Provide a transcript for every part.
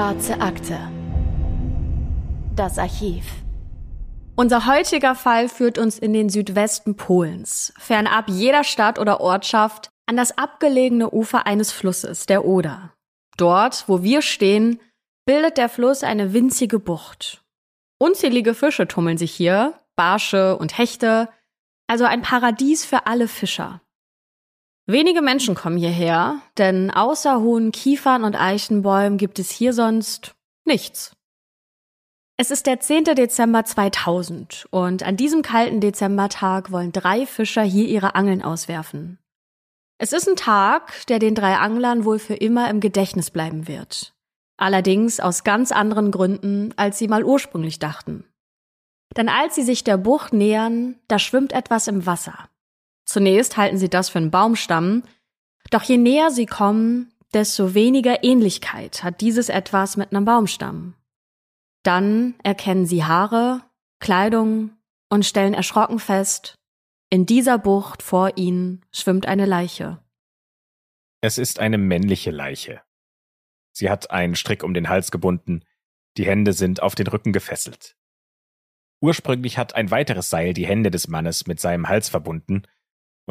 Schwarze Akte. Das Archiv. Unser heutiger Fall führt uns in den Südwesten Polens, fernab jeder Stadt oder Ortschaft, an das abgelegene Ufer eines Flusses, der Oder. Dort, wo wir stehen, bildet der Fluss eine winzige Bucht. Unzählige Fische tummeln sich hier, Barsche und Hechte, also ein Paradies für alle Fischer. Wenige Menschen kommen hierher, denn außer hohen Kiefern und Eichenbäumen gibt es hier sonst nichts. Es ist der 10. Dezember 2000 und an diesem kalten Dezembertag wollen drei Fischer hier ihre Angeln auswerfen. Es ist ein Tag, der den drei Anglern wohl für immer im Gedächtnis bleiben wird. Allerdings aus ganz anderen Gründen, als sie mal ursprünglich dachten. Denn als sie sich der Bucht nähern, da schwimmt etwas im Wasser. Zunächst halten sie das für einen Baumstamm, doch je näher sie kommen, desto weniger Ähnlichkeit hat dieses etwas mit einem Baumstamm. Dann erkennen sie Haare, Kleidung und stellen erschrocken fest, in dieser Bucht vor ihnen schwimmt eine Leiche. Es ist eine männliche Leiche. Sie hat einen Strick um den Hals gebunden, die Hände sind auf den Rücken gefesselt. Ursprünglich hat ein weiteres Seil die Hände des Mannes mit seinem Hals verbunden,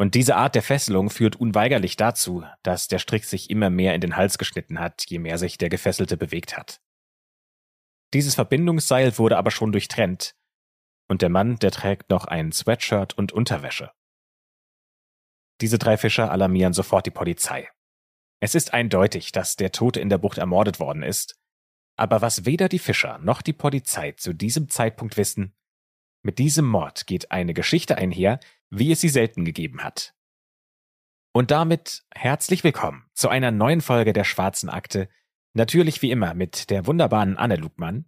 und diese Art der Fesselung führt unweigerlich dazu, dass der Strick sich immer mehr in den Hals geschnitten hat, je mehr sich der Gefesselte bewegt hat. Dieses Verbindungsseil wurde aber schon durchtrennt, und der Mann, der trägt noch ein Sweatshirt und Unterwäsche. Diese drei Fischer alarmieren sofort die Polizei. Es ist eindeutig, dass der Tote in der Bucht ermordet worden ist, aber was weder die Fischer noch die Polizei zu diesem Zeitpunkt wissen, mit diesem Mord geht eine Geschichte einher, wie es sie selten gegeben hat. Und damit herzlich willkommen zu einer neuen Folge der Schwarzen Akte, natürlich wie immer mit der wunderbaren Anne Lugmann.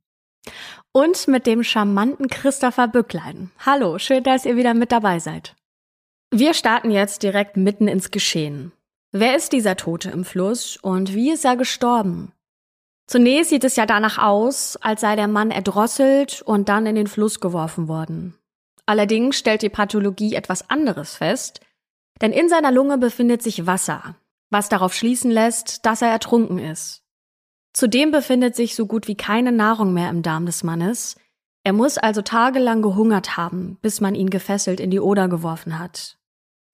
Und mit dem charmanten Christopher Bücklein. Hallo, schön, dass ihr wieder mit dabei seid. Wir starten jetzt direkt mitten ins Geschehen. Wer ist dieser Tote im Fluss und wie ist er gestorben? Zunächst sieht es ja danach aus, als sei der Mann erdrosselt und dann in den Fluss geworfen worden. Allerdings stellt die Pathologie etwas anderes fest, denn in seiner Lunge befindet sich Wasser, was darauf schließen lässt, dass er ertrunken ist. Zudem befindet sich so gut wie keine Nahrung mehr im Darm des Mannes. Er muss also tagelang gehungert haben, bis man ihn gefesselt in die Oder geworfen hat.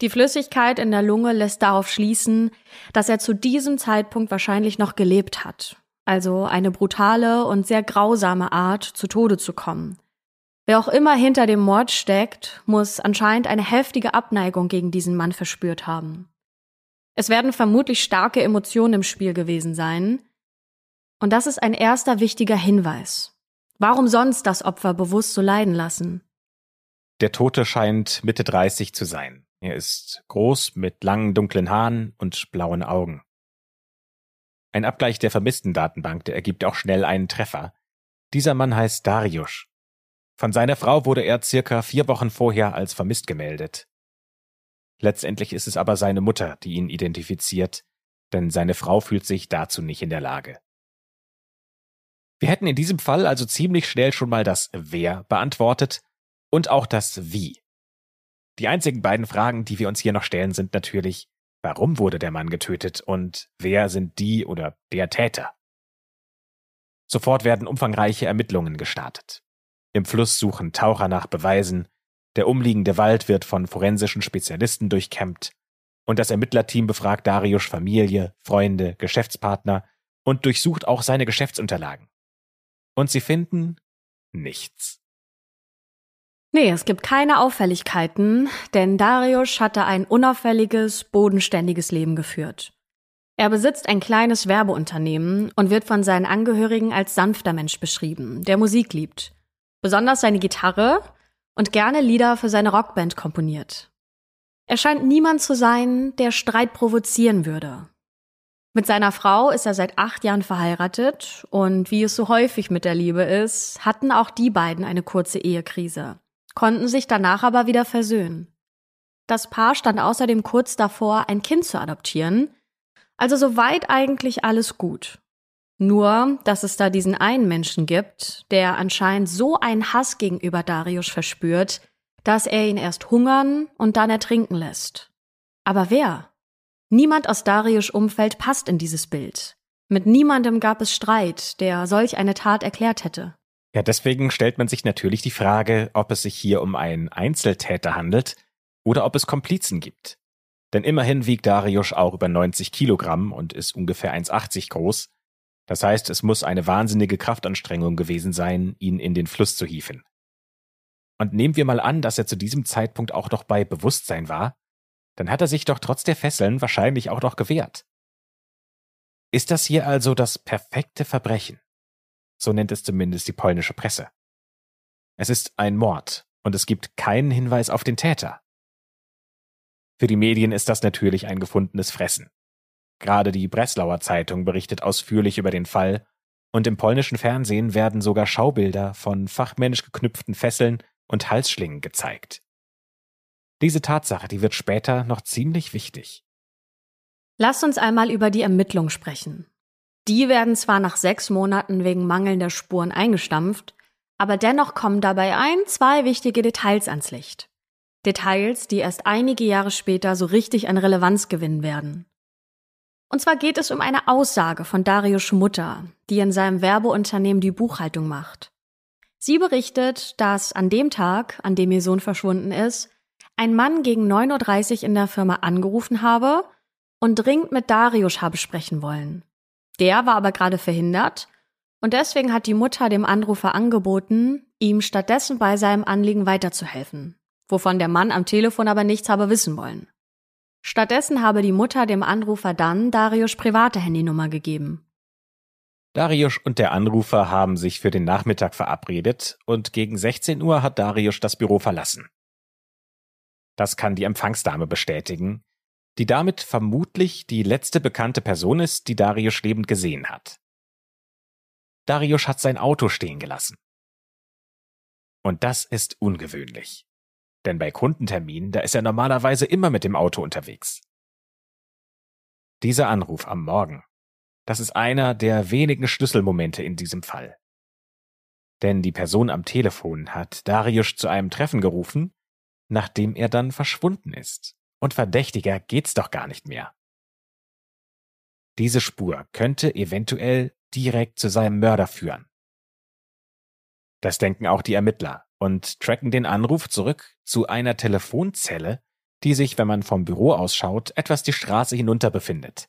Die Flüssigkeit in der Lunge lässt darauf schließen, dass er zu diesem Zeitpunkt wahrscheinlich noch gelebt hat, also eine brutale und sehr grausame Art, zu Tode zu kommen. Wer auch immer hinter dem Mord steckt, muss anscheinend eine heftige Abneigung gegen diesen Mann verspürt haben. Es werden vermutlich starke Emotionen im Spiel gewesen sein. Und das ist ein erster wichtiger Hinweis. Warum sonst das Opfer bewusst so leiden lassen? Der Tote scheint Mitte 30 zu sein. Er ist groß mit langen dunklen Haaren und blauen Augen. Ein Abgleich der vermissten Datenbank, der ergibt auch schnell einen Treffer. Dieser Mann heißt Darius. Von seiner Frau wurde er circa vier Wochen vorher als vermisst gemeldet. Letztendlich ist es aber seine Mutter, die ihn identifiziert, denn seine Frau fühlt sich dazu nicht in der Lage. Wir hätten in diesem Fall also ziemlich schnell schon mal das Wer beantwortet und auch das Wie. Die einzigen beiden Fragen, die wir uns hier noch stellen, sind natürlich, warum wurde der Mann getötet und wer sind die oder der Täter? Sofort werden umfangreiche Ermittlungen gestartet. Im Fluss suchen Taucher nach Beweisen, der umliegende Wald wird von forensischen Spezialisten durchkämmt und das Ermittlerteam befragt Darius Familie, Freunde, Geschäftspartner und durchsucht auch seine Geschäftsunterlagen. Und sie finden nichts. Nee, es gibt keine Auffälligkeiten, denn Darius hatte ein unauffälliges, bodenständiges Leben geführt. Er besitzt ein kleines Werbeunternehmen und wird von seinen Angehörigen als sanfter Mensch beschrieben, der Musik liebt besonders seine Gitarre und gerne Lieder für seine Rockband komponiert. Er scheint niemand zu sein, der Streit provozieren würde. Mit seiner Frau ist er seit acht Jahren verheiratet und wie es so häufig mit der Liebe ist, hatten auch die beiden eine kurze Ehekrise, konnten sich danach aber wieder versöhnen. Das Paar stand außerdem kurz davor, ein Kind zu adoptieren, also soweit eigentlich alles gut. Nur, dass es da diesen einen Menschen gibt, der anscheinend so einen Hass gegenüber Darius verspürt, dass er ihn erst hungern und dann ertrinken lässt. Aber wer? Niemand aus Darius Umfeld passt in dieses Bild. Mit niemandem gab es Streit, der solch eine Tat erklärt hätte. Ja, deswegen stellt man sich natürlich die Frage, ob es sich hier um einen Einzeltäter handelt oder ob es Komplizen gibt. Denn immerhin wiegt Darius auch über 90 Kilogramm und ist ungefähr 1,80 groß. Das heißt, es muss eine wahnsinnige Kraftanstrengung gewesen sein, ihn in den Fluss zu hieven. Und nehmen wir mal an, dass er zu diesem Zeitpunkt auch noch bei Bewusstsein war, dann hat er sich doch trotz der Fesseln wahrscheinlich auch noch gewehrt. Ist das hier also das perfekte Verbrechen? So nennt es zumindest die polnische Presse. Es ist ein Mord und es gibt keinen Hinweis auf den Täter. Für die Medien ist das natürlich ein gefundenes Fressen. Gerade die Breslauer Zeitung berichtet ausführlich über den Fall und im polnischen Fernsehen werden sogar Schaubilder von fachmännisch geknüpften Fesseln und Halsschlingen gezeigt. Diese Tatsache, die wird später noch ziemlich wichtig. Lasst uns einmal über die Ermittlungen sprechen. Die werden zwar nach sechs Monaten wegen mangelnder Spuren eingestampft, aber dennoch kommen dabei ein, zwei wichtige Details ans Licht. Details, die erst einige Jahre später so richtig an Relevanz gewinnen werden. Und zwar geht es um eine Aussage von Darius Mutter, die in seinem Werbeunternehmen die Buchhaltung macht. Sie berichtet, dass an dem Tag, an dem ihr Sohn verschwunden ist, ein Mann gegen 9.30 Uhr in der Firma angerufen habe und dringend mit Darius habe sprechen wollen. Der war aber gerade verhindert und deswegen hat die Mutter dem Anrufer angeboten, ihm stattdessen bei seinem Anliegen weiterzuhelfen wovon der Mann am Telefon aber nichts habe wissen wollen. Stattdessen habe die Mutter dem Anrufer dann Darius private Handynummer gegeben. Darius und der Anrufer haben sich für den Nachmittag verabredet und gegen 16 Uhr hat Darius das Büro verlassen. Das kann die Empfangsdame bestätigen, die damit vermutlich die letzte bekannte Person ist, die Darius lebend gesehen hat. Darius hat sein Auto stehen gelassen. Und das ist ungewöhnlich. Denn bei Kundenterminen, da ist er normalerweise immer mit dem Auto unterwegs. Dieser Anruf am Morgen, das ist einer der wenigen Schlüsselmomente in diesem Fall. Denn die Person am Telefon hat Darius zu einem Treffen gerufen, nachdem er dann verschwunden ist. Und verdächtiger geht's doch gar nicht mehr. Diese Spur könnte eventuell direkt zu seinem Mörder führen. Das denken auch die Ermittler und tracken den Anruf zurück zu einer Telefonzelle, die sich, wenn man vom Büro ausschaut, etwas die Straße hinunter befindet.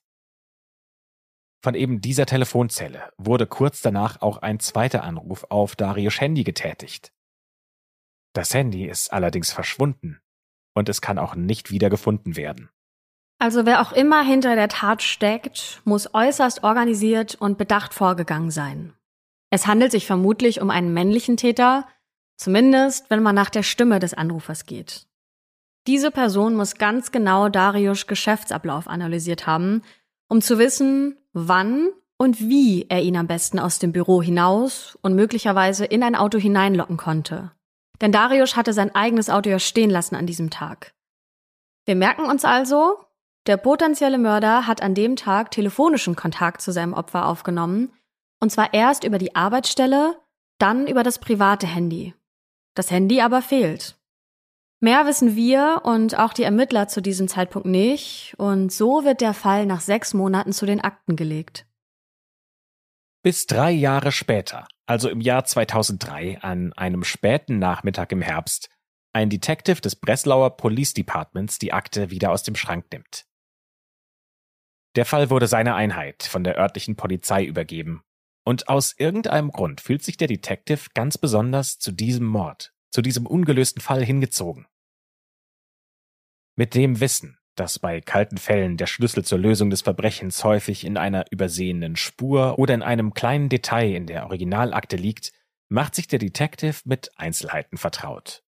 Von eben dieser Telefonzelle wurde kurz danach auch ein zweiter Anruf auf Darius Handy getätigt. Das Handy ist allerdings verschwunden und es kann auch nicht wieder gefunden werden. Also wer auch immer hinter der Tat steckt, muss äußerst organisiert und bedacht vorgegangen sein. Es handelt sich vermutlich um einen männlichen Täter, Zumindest, wenn man nach der Stimme des Anrufers geht. Diese Person muss ganz genau Darius Geschäftsablauf analysiert haben, um zu wissen, wann und wie er ihn am besten aus dem Büro hinaus und möglicherweise in ein Auto hineinlocken konnte. Denn Darius hatte sein eigenes Auto ja stehen lassen an diesem Tag. Wir merken uns also, der potenzielle Mörder hat an dem Tag telefonischen Kontakt zu seinem Opfer aufgenommen, und zwar erst über die Arbeitsstelle, dann über das private Handy. Das Handy aber fehlt. Mehr wissen wir und auch die Ermittler zu diesem Zeitpunkt nicht, und so wird der Fall nach sechs Monaten zu den Akten gelegt. Bis drei Jahre später, also im Jahr 2003, an einem späten Nachmittag im Herbst, ein Detective des Breslauer Police Departments die Akte wieder aus dem Schrank nimmt. Der Fall wurde seiner Einheit von der örtlichen Polizei übergeben und aus irgendeinem Grund fühlt sich der Detective ganz besonders zu diesem Mord, zu diesem ungelösten Fall hingezogen. Mit dem Wissen, dass bei kalten Fällen der Schlüssel zur Lösung des Verbrechens häufig in einer übersehenen Spur oder in einem kleinen Detail in der Originalakte liegt, macht sich der Detective mit Einzelheiten vertraut.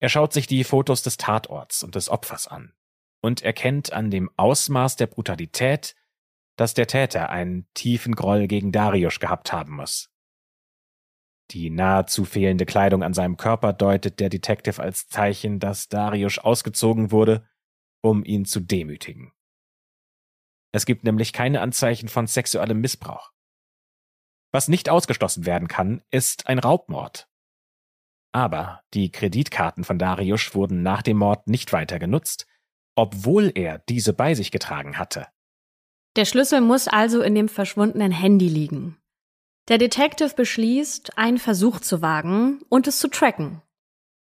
Er schaut sich die Fotos des Tatorts und des Opfers an und erkennt an dem Ausmaß der Brutalität, dass der Täter einen tiefen Groll gegen Darius gehabt haben muss. Die nahezu fehlende Kleidung an seinem Körper deutet der Detective als Zeichen, dass Darius ausgezogen wurde, um ihn zu demütigen. Es gibt nämlich keine Anzeichen von sexuellem Missbrauch. Was nicht ausgeschlossen werden kann, ist ein Raubmord. Aber die Kreditkarten von Darius wurden nach dem Mord nicht weiter genutzt, obwohl er diese bei sich getragen hatte. Der Schlüssel muss also in dem verschwundenen Handy liegen. Der Detective beschließt, einen Versuch zu wagen und es zu tracken.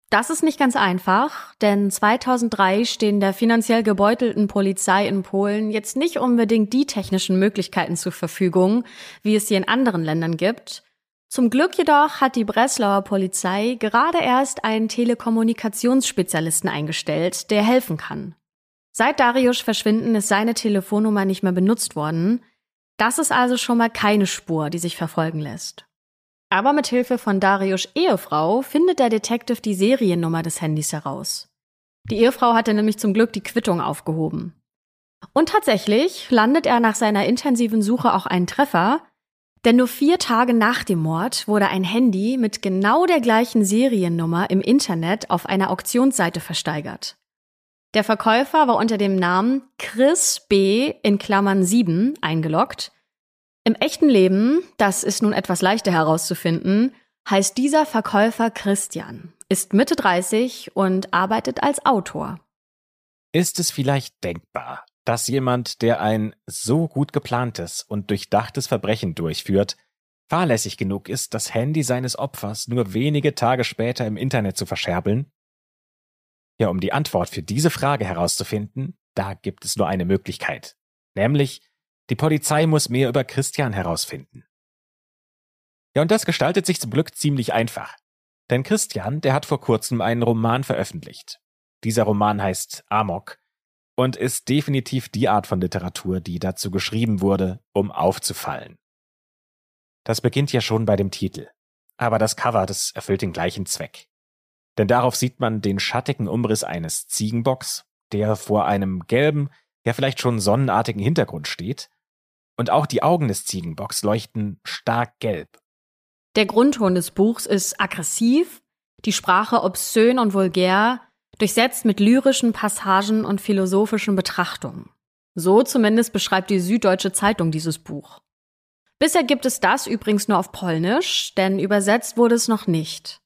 Das ist nicht ganz einfach, denn 2003 stehen der finanziell gebeutelten Polizei in Polen jetzt nicht unbedingt die technischen Möglichkeiten zur Verfügung, wie es sie in anderen Ländern gibt. Zum Glück jedoch hat die Breslauer Polizei gerade erst einen Telekommunikationsspezialisten eingestellt, der helfen kann. Seit Darius Verschwinden ist seine Telefonnummer nicht mehr benutzt worden. Das ist also schon mal keine Spur, die sich verfolgen lässt. Aber mit Hilfe von Darius Ehefrau findet der Detective die Seriennummer des Handys heraus. Die Ehefrau hatte nämlich zum Glück die Quittung aufgehoben. Und tatsächlich landet er nach seiner intensiven Suche auch einen Treffer, denn nur vier Tage nach dem Mord wurde ein Handy mit genau der gleichen Seriennummer im Internet auf einer Auktionsseite versteigert. Der Verkäufer war unter dem Namen Chris B. in Klammern 7 eingeloggt im echten Leben, das ist nun etwas leichter herauszufinden, heißt dieser Verkäufer Christian, ist Mitte 30 und arbeitet als Autor. Ist es vielleicht denkbar, dass jemand, der ein so gut geplantes und durchdachtes Verbrechen durchführt, fahrlässig genug ist, das Handy seines Opfers nur wenige Tage später im Internet zu verscherbeln? Ja, um die Antwort für diese Frage herauszufinden, da gibt es nur eine Möglichkeit, nämlich die Polizei muss mehr über Christian herausfinden. Ja, und das gestaltet sich zum Glück ziemlich einfach. Denn Christian, der hat vor kurzem einen Roman veröffentlicht. Dieser Roman heißt Amok und ist definitiv die Art von Literatur, die dazu geschrieben wurde, um aufzufallen. Das beginnt ja schon bei dem Titel. Aber das Cover, das erfüllt den gleichen Zweck. Denn darauf sieht man den schattigen Umriss eines Ziegenbocks, der vor einem gelben, ja vielleicht schon sonnenartigen Hintergrund steht und auch die Augen des Ziegenbocks leuchten stark gelb. Der Grundton des Buchs ist aggressiv, die Sprache obszön und vulgär, durchsetzt mit lyrischen Passagen und philosophischen Betrachtungen. So zumindest beschreibt die Süddeutsche Zeitung dieses Buch. Bisher gibt es das übrigens nur auf Polnisch, denn übersetzt wurde es noch nicht.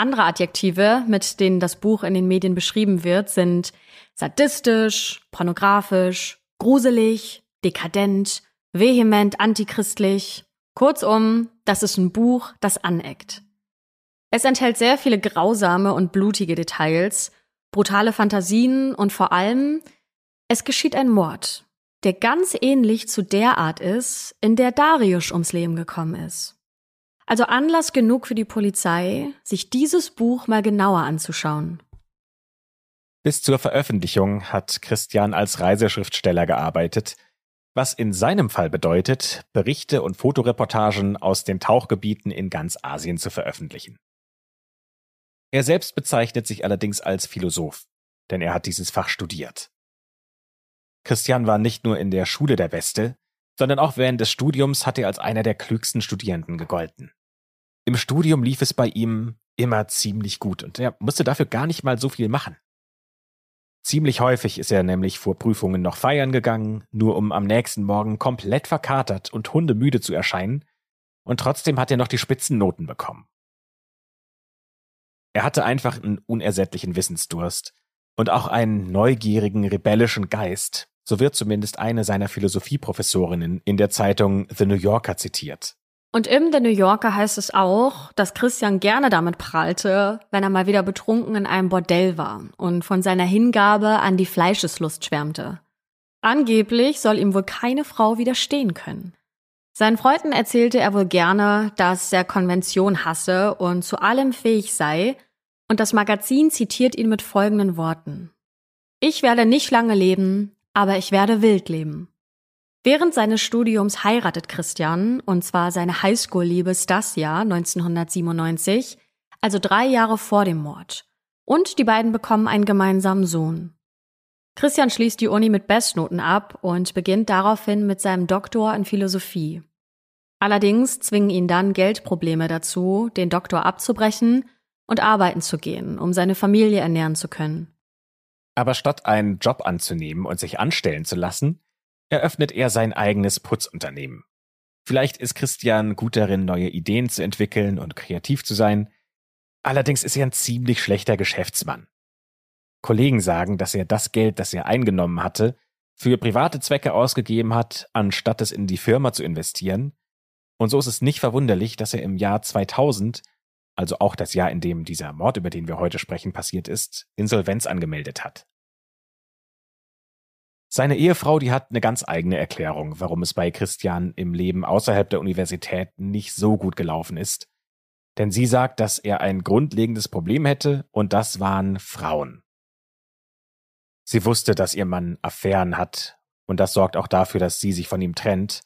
Andere Adjektive, mit denen das Buch in den Medien beschrieben wird, sind sadistisch, pornografisch, gruselig, dekadent, vehement antichristlich. Kurzum, das ist ein Buch, das aneckt. Es enthält sehr viele grausame und blutige Details, brutale Fantasien und vor allem, es geschieht ein Mord, der ganz ähnlich zu der Art ist, in der Darius ums Leben gekommen ist. Also Anlass genug für die Polizei, sich dieses Buch mal genauer anzuschauen. Bis zur Veröffentlichung hat Christian als Reiseschriftsteller gearbeitet – was in seinem Fall bedeutet, Berichte und Fotoreportagen aus den Tauchgebieten in ganz Asien zu veröffentlichen. Er selbst bezeichnet sich allerdings als Philosoph, denn er hat dieses Fach studiert. Christian war nicht nur in der Schule der Beste, sondern auch während des Studiums hat er als einer der klügsten Studierenden gegolten. Im Studium lief es bei ihm immer ziemlich gut und er musste dafür gar nicht mal so viel machen. Ziemlich häufig ist er nämlich vor Prüfungen noch feiern gegangen, nur um am nächsten Morgen komplett verkatert und hundemüde zu erscheinen, und trotzdem hat er noch die Spitzennoten bekommen. Er hatte einfach einen unersättlichen Wissensdurst und auch einen neugierigen, rebellischen Geist, so wird zumindest eine seiner Philosophieprofessorinnen in der Zeitung The New Yorker zitiert. Und im The New Yorker heißt es auch, dass Christian gerne damit prahlte, wenn er mal wieder betrunken in einem Bordell war und von seiner Hingabe an die Fleischeslust schwärmte. Angeblich soll ihm wohl keine Frau widerstehen können. Seinen Freunden erzählte er wohl gerne, dass er Konvention hasse und zu allem fähig sei, und das Magazin zitiert ihn mit folgenden Worten. Ich werde nicht lange leben, aber ich werde wild leben. Während seines Studiums heiratet Christian, und zwar seine Highschool-Liebe Stasia 1997, also drei Jahre vor dem Mord. Und die beiden bekommen einen gemeinsamen Sohn. Christian schließt die Uni mit Bestnoten ab und beginnt daraufhin mit seinem Doktor in Philosophie. Allerdings zwingen ihn dann Geldprobleme dazu, den Doktor abzubrechen und arbeiten zu gehen, um seine Familie ernähren zu können. Aber statt einen Job anzunehmen und sich anstellen zu lassen, eröffnet er sein eigenes Putzunternehmen. Vielleicht ist Christian gut darin, neue Ideen zu entwickeln und kreativ zu sein. Allerdings ist er ein ziemlich schlechter Geschäftsmann. Kollegen sagen, dass er das Geld, das er eingenommen hatte, für private Zwecke ausgegeben hat, anstatt es in die Firma zu investieren. Und so ist es nicht verwunderlich, dass er im Jahr 2000, also auch das Jahr, in dem dieser Mord, über den wir heute sprechen, passiert ist, Insolvenz angemeldet hat. Seine Ehefrau, die hat eine ganz eigene Erklärung, warum es bei Christian im Leben außerhalb der Universität nicht so gut gelaufen ist. Denn sie sagt, dass er ein grundlegendes Problem hätte und das waren Frauen. Sie wusste, dass ihr Mann Affären hat und das sorgt auch dafür, dass sie sich von ihm trennt.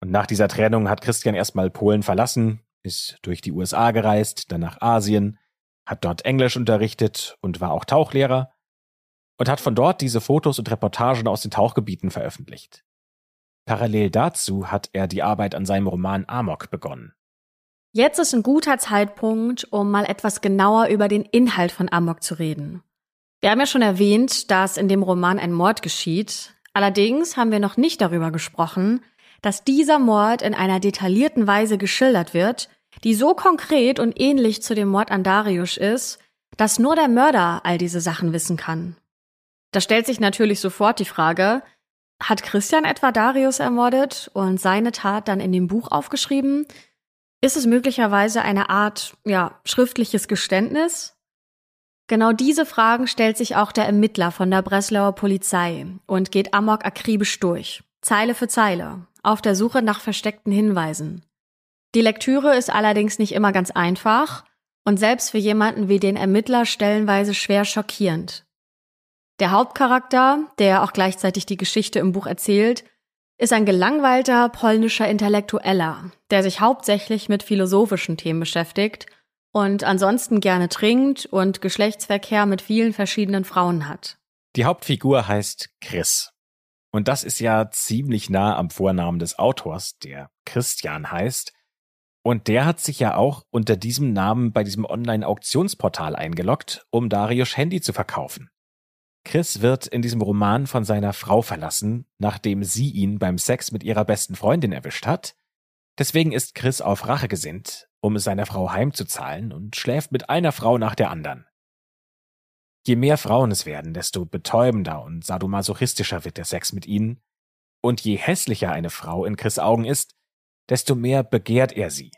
Und nach dieser Trennung hat Christian erstmal Polen verlassen, ist durch die USA gereist, dann nach Asien, hat dort Englisch unterrichtet und war auch Tauchlehrer und hat von dort diese Fotos und Reportagen aus den Tauchgebieten veröffentlicht. Parallel dazu hat er die Arbeit an seinem Roman Amok begonnen. Jetzt ist ein guter Zeitpunkt, um mal etwas genauer über den Inhalt von Amok zu reden. Wir haben ja schon erwähnt, dass in dem Roman ein Mord geschieht. Allerdings haben wir noch nicht darüber gesprochen, dass dieser Mord in einer detaillierten Weise geschildert wird, die so konkret und ähnlich zu dem Mord an Darius ist, dass nur der Mörder all diese Sachen wissen kann. Da stellt sich natürlich sofort die Frage, hat Christian etwa Darius ermordet und seine Tat dann in dem Buch aufgeschrieben? Ist es möglicherweise eine Art, ja, schriftliches Geständnis? Genau diese Fragen stellt sich auch der Ermittler von der Breslauer Polizei und geht Amok akribisch durch, Zeile für Zeile, auf der Suche nach versteckten Hinweisen. Die Lektüre ist allerdings nicht immer ganz einfach und selbst für jemanden wie den Ermittler stellenweise schwer schockierend. Der Hauptcharakter, der auch gleichzeitig die Geschichte im Buch erzählt, ist ein gelangweilter polnischer Intellektueller, der sich hauptsächlich mit philosophischen Themen beschäftigt und ansonsten gerne trinkt und Geschlechtsverkehr mit vielen verschiedenen Frauen hat. Die Hauptfigur heißt Chris. Und das ist ja ziemlich nah am Vornamen des Autors, der Christian heißt. Und der hat sich ja auch unter diesem Namen bei diesem Online-Auktionsportal eingeloggt, um Darius Handy zu verkaufen. Chris wird in diesem Roman von seiner Frau verlassen, nachdem sie ihn beim Sex mit ihrer besten Freundin erwischt hat. Deswegen ist Chris auf Rache gesinnt, um seiner Frau heimzuzahlen und schläft mit einer Frau nach der anderen. Je mehr Frauen es werden, desto betäubender und sadomasochistischer wird der Sex mit ihnen, und je hässlicher eine Frau in Chris Augen ist, desto mehr begehrt er sie.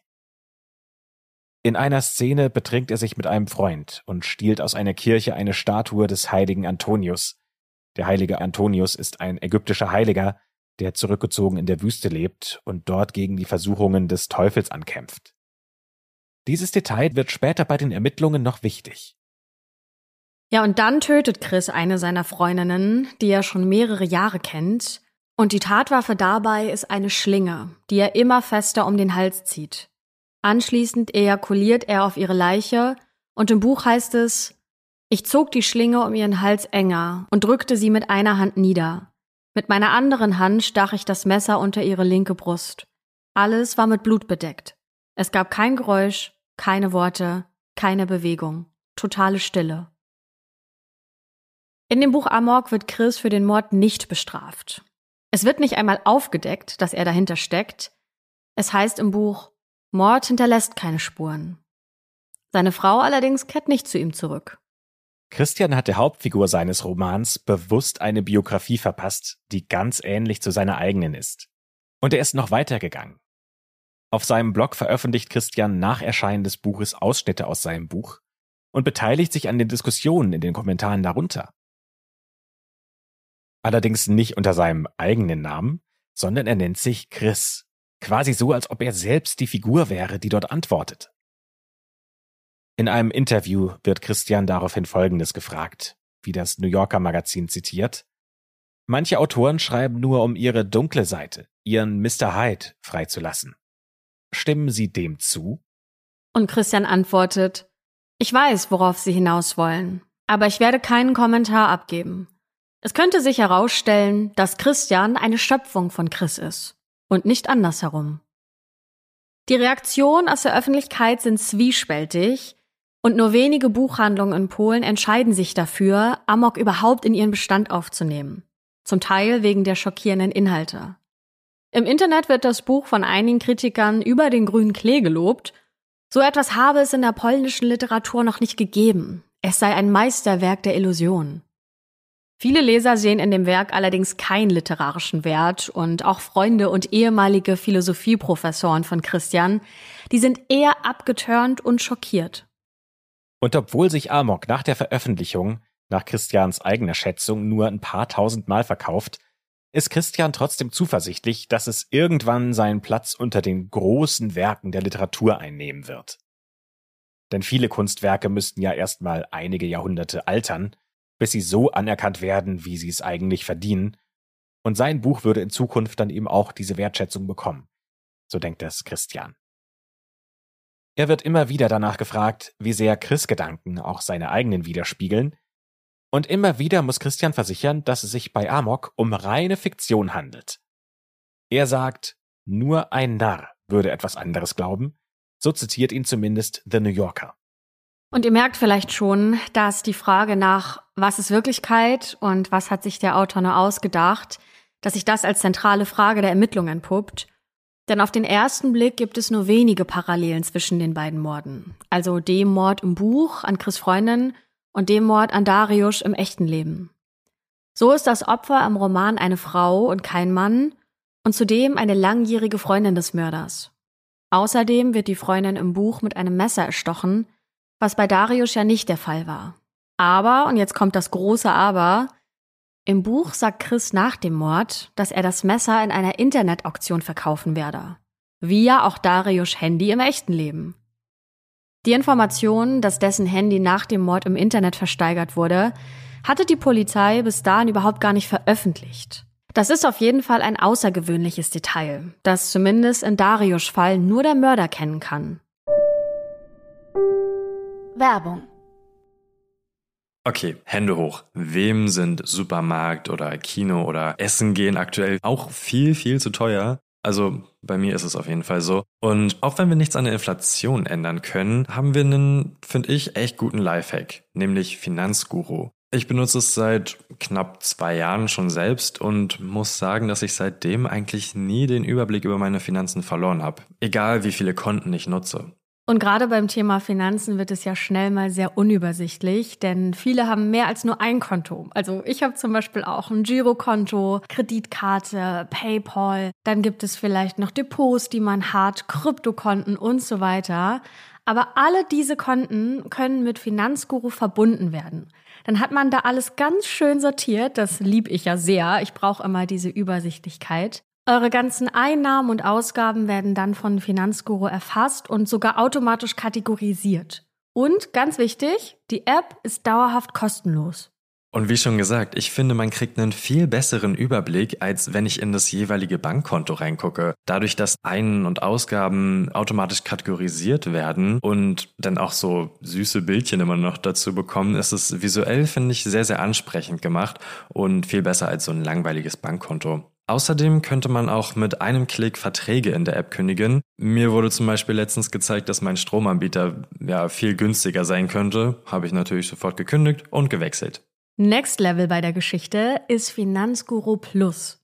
In einer Szene betrinkt er sich mit einem Freund und stiehlt aus einer Kirche eine Statue des heiligen Antonius. Der heilige Antonius ist ein ägyptischer Heiliger, der zurückgezogen in der Wüste lebt und dort gegen die Versuchungen des Teufels ankämpft. Dieses Detail wird später bei den Ermittlungen noch wichtig. Ja, und dann tötet Chris eine seiner Freundinnen, die er schon mehrere Jahre kennt, und die Tatwaffe dabei ist eine Schlinge, die er immer fester um den Hals zieht. Anschließend ejakuliert er auf ihre Leiche und im Buch heißt es, ich zog die Schlinge um ihren Hals enger und drückte sie mit einer Hand nieder. Mit meiner anderen Hand stach ich das Messer unter ihre linke Brust. Alles war mit Blut bedeckt. Es gab kein Geräusch, keine Worte, keine Bewegung. Totale Stille. In dem Buch Amok wird Chris für den Mord nicht bestraft. Es wird nicht einmal aufgedeckt, dass er dahinter steckt. Es heißt im Buch, Mord hinterlässt keine Spuren. Seine Frau allerdings kehrt nicht zu ihm zurück. Christian hat der Hauptfigur seines Romans bewusst eine Biografie verpasst, die ganz ähnlich zu seiner eigenen ist. Und er ist noch weitergegangen. Auf seinem Blog veröffentlicht Christian nach Erscheinen des Buches Ausschnitte aus seinem Buch und beteiligt sich an den Diskussionen in den Kommentaren darunter. Allerdings nicht unter seinem eigenen Namen, sondern er nennt sich Chris quasi so, als ob er selbst die Figur wäre, die dort antwortet. In einem Interview wird Christian daraufhin Folgendes gefragt, wie das New Yorker Magazin zitiert. Manche Autoren schreiben nur, um ihre dunkle Seite, ihren Mr. Hyde freizulassen. Stimmen Sie dem zu? Und Christian antwortet, ich weiß, worauf Sie hinaus wollen, aber ich werde keinen Kommentar abgeben. Es könnte sich herausstellen, dass Christian eine Schöpfung von Chris ist und nicht andersherum. Die Reaktionen aus der Öffentlichkeit sind zwiespältig und nur wenige Buchhandlungen in Polen entscheiden sich dafür, Amok überhaupt in ihren Bestand aufzunehmen. Zum Teil wegen der schockierenden Inhalte. Im Internet wird das Buch von einigen Kritikern über den grünen Klee gelobt. So etwas habe es in der polnischen Literatur noch nicht gegeben. Es sei ein Meisterwerk der Illusion. Viele Leser sehen in dem Werk allerdings keinen literarischen Wert und auch Freunde und ehemalige Philosophieprofessoren von Christian, die sind eher abgeturnt und schockiert. Und obwohl sich Amok nach der Veröffentlichung, nach Christians eigener Schätzung, nur ein paar tausend Mal verkauft, ist Christian trotzdem zuversichtlich, dass es irgendwann seinen Platz unter den großen Werken der Literatur einnehmen wird. Denn viele Kunstwerke müssten ja erstmal einige Jahrhunderte altern, bis sie so anerkannt werden, wie sie es eigentlich verdienen, und sein Buch würde in Zukunft dann eben auch diese Wertschätzung bekommen. So denkt es Christian. Er wird immer wieder danach gefragt, wie sehr Chris-Gedanken auch seine eigenen widerspiegeln, und immer wieder muss Christian versichern, dass es sich bei Amok um reine Fiktion handelt. Er sagt, nur ein Narr würde etwas anderes glauben, so zitiert ihn zumindest The New Yorker. Und ihr merkt vielleicht schon, dass die Frage nach, was ist Wirklichkeit und was hat sich der Autor nur ausgedacht, dass sich das als zentrale Frage der Ermittlung entpuppt. Denn auf den ersten Blick gibt es nur wenige Parallelen zwischen den beiden Morden. Also dem Mord im Buch an Chris Freundin und dem Mord an Darius im echten Leben. So ist das Opfer im Roman eine Frau und kein Mann und zudem eine langjährige Freundin des Mörders. Außerdem wird die Freundin im Buch mit einem Messer erstochen, was bei Darius ja nicht der Fall war. Aber, und jetzt kommt das große Aber, im Buch sagt Chris nach dem Mord, dass er das Messer in einer Internetauktion verkaufen werde. Wie ja auch Darius Handy im echten Leben. Die Information, dass dessen Handy nach dem Mord im Internet versteigert wurde, hatte die Polizei bis dahin überhaupt gar nicht veröffentlicht. Das ist auf jeden Fall ein außergewöhnliches Detail, das zumindest in Darius Fall nur der Mörder kennen kann. Werbung Okay, Hände hoch. Wem sind Supermarkt oder Kino oder Essen gehen aktuell auch viel, viel zu teuer? Also bei mir ist es auf jeden Fall so. Und auch wenn wir nichts an der Inflation ändern können, haben wir einen, finde ich, echt guten Lifehack, nämlich Finanzguru. Ich benutze es seit knapp zwei Jahren schon selbst und muss sagen, dass ich seitdem eigentlich nie den Überblick über meine Finanzen verloren habe. Egal wie viele Konten ich nutze. Und gerade beim Thema Finanzen wird es ja schnell mal sehr unübersichtlich, denn viele haben mehr als nur ein Konto. Also ich habe zum Beispiel auch ein Girokonto, Kreditkarte, PayPal. Dann gibt es vielleicht noch Depots, die man hat, Kryptokonten und so weiter. Aber alle diese Konten können mit Finanzguru verbunden werden. Dann hat man da alles ganz schön sortiert. Das lieb ich ja sehr. Ich brauche immer diese Übersichtlichkeit. Eure ganzen Einnahmen und Ausgaben werden dann von Finanzguru erfasst und sogar automatisch kategorisiert. Und ganz wichtig, die App ist dauerhaft kostenlos. Und wie schon gesagt, ich finde, man kriegt einen viel besseren Überblick, als wenn ich in das jeweilige Bankkonto reingucke. Dadurch, dass Ein- und Ausgaben automatisch kategorisiert werden und dann auch so süße Bildchen immer noch dazu bekommen, ist es visuell, finde ich, sehr, sehr ansprechend gemacht und viel besser als so ein langweiliges Bankkonto. Außerdem könnte man auch mit einem Klick Verträge in der App kündigen. Mir wurde zum Beispiel letztens gezeigt, dass mein Stromanbieter ja viel günstiger sein könnte. Habe ich natürlich sofort gekündigt und gewechselt. Next Level bei der Geschichte ist Finanzguru Plus.